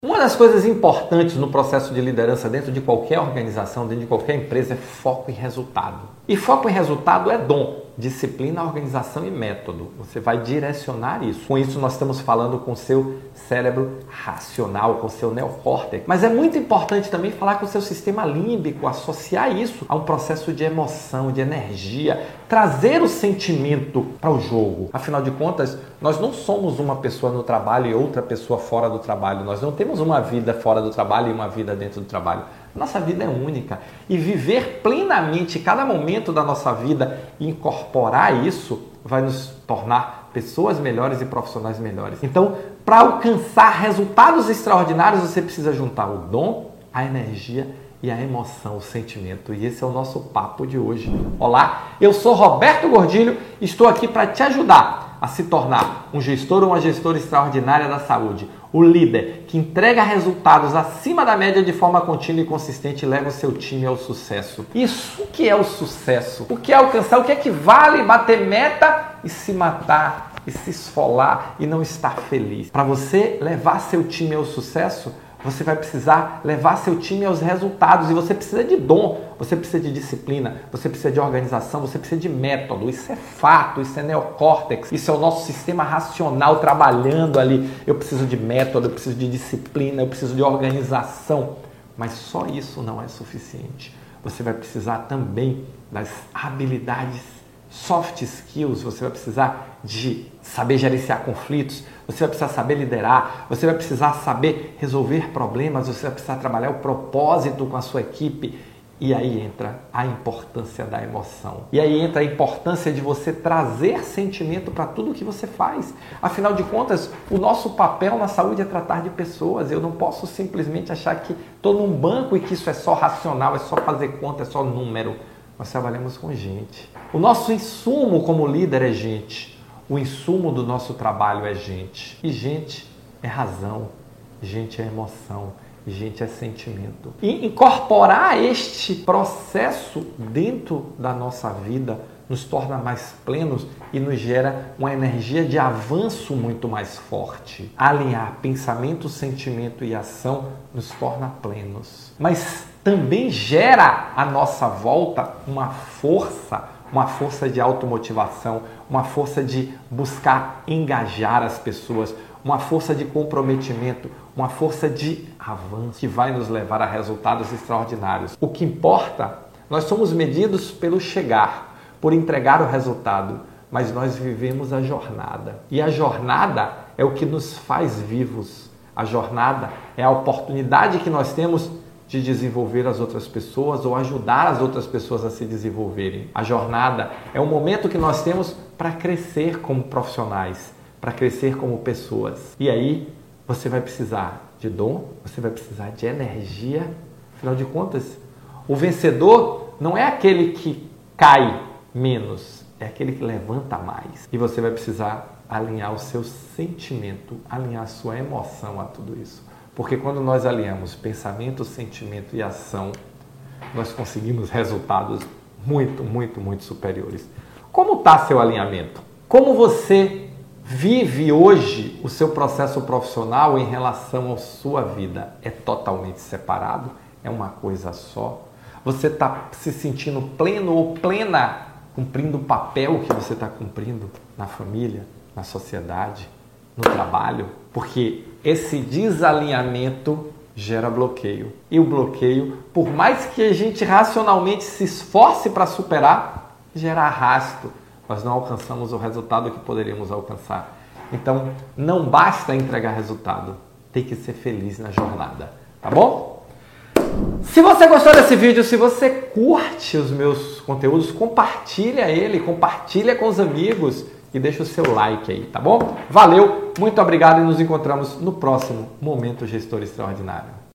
Uma das coisas importantes no processo de liderança dentro de qualquer organização, dentro de qualquer empresa, é foco em resultado. E foco em resultado é dom, disciplina, organização e método. Você vai direcionar isso. Com isso, nós estamos falando com o seu cérebro racional, com o seu neocórtex. Mas é muito importante também falar com o seu sistema límbico, associar isso a um processo de emoção, de energia, trazer o sentimento para o jogo. Afinal de contas, nós não somos uma pessoa no trabalho e outra pessoa fora do trabalho. Nós não temos uma vida fora do trabalho e uma vida dentro do trabalho. Nossa vida é única e viver plenamente cada momento da nossa vida e incorporar isso vai nos tornar pessoas melhores e profissionais melhores. Então, para alcançar resultados extraordinários, você precisa juntar o dom, a energia e a emoção, o sentimento. E esse é o nosso papo de hoje. Olá, eu sou Roberto Gordilho, estou aqui para te ajudar a se tornar um gestor ou uma gestora extraordinária da saúde o líder que entrega resultados acima da média de forma contínua e consistente leva o seu time ao sucesso. Isso que é o sucesso? O que é alcançar? O que é que vale bater meta e se matar e se esfolar e não estar feliz? Para você levar seu time ao sucesso, você vai precisar levar seu time aos resultados e você precisa de dom, você precisa de disciplina, você precisa de organização, você precisa de método. Isso é fato, isso é neocórtex, isso é o nosso sistema racional trabalhando ali. Eu preciso de método, eu preciso de disciplina, eu preciso de organização. Mas só isso não é suficiente. Você vai precisar também das habilidades soft skills, você vai precisar de saber gerenciar conflitos, você vai precisar saber liderar, você vai precisar saber resolver problemas, você vai precisar trabalhar o propósito com a sua equipe. E aí entra a importância da emoção. E aí entra a importância de você trazer sentimento para tudo que você faz. Afinal de contas, o nosso papel na saúde é tratar de pessoas. Eu não posso simplesmente achar que estou num banco e que isso é só racional, é só fazer conta, é só número. Nós trabalhamos com gente. O nosso insumo como líder é gente. O insumo do nosso trabalho é gente. E gente é razão, gente é emoção, gente é sentimento. E incorporar este processo dentro da nossa vida nos torna mais plenos e nos gera uma energia de avanço muito mais forte. Alinhar pensamento, sentimento e ação nos torna plenos. Mas também gera à nossa volta uma força, uma força de automotivação, uma força de buscar engajar as pessoas, uma força de comprometimento, uma força de avanço que vai nos levar a resultados extraordinários. O que importa, nós somos medidos pelo chegar, por entregar o resultado, mas nós vivemos a jornada. E a jornada é o que nos faz vivos. A jornada é a oportunidade que nós temos de desenvolver as outras pessoas ou ajudar as outras pessoas a se desenvolverem. A jornada é o momento que nós temos para crescer como profissionais, para crescer como pessoas. E aí você vai precisar de dom, você vai precisar de energia. Afinal de contas, o vencedor não é aquele que cai menos, é aquele que levanta mais. E você vai precisar alinhar o seu sentimento, alinhar a sua emoção a tudo isso. Porque quando nós alinhamos pensamento, sentimento e ação, nós conseguimos resultados muito, muito, muito superiores. Como está seu alinhamento? Como você vive hoje o seu processo profissional em relação à sua vida? É totalmente separado? É uma coisa só? Você está se sentindo pleno ou plena cumprindo o papel que você está cumprindo na família, na sociedade, no trabalho? Porque esse desalinhamento gera bloqueio. E o bloqueio, por mais que a gente racionalmente se esforce para superar, gera arrasto. Nós não alcançamos o resultado que poderíamos alcançar. Então, não basta entregar resultado, tem que ser feliz na jornada, tá bom? Se você gostou desse vídeo, se você curte os meus conteúdos, compartilha ele, compartilha com os amigos e deixa o seu like aí, tá bom? Valeu, muito obrigado e nos encontramos no próximo Momento Gestor Extraordinário.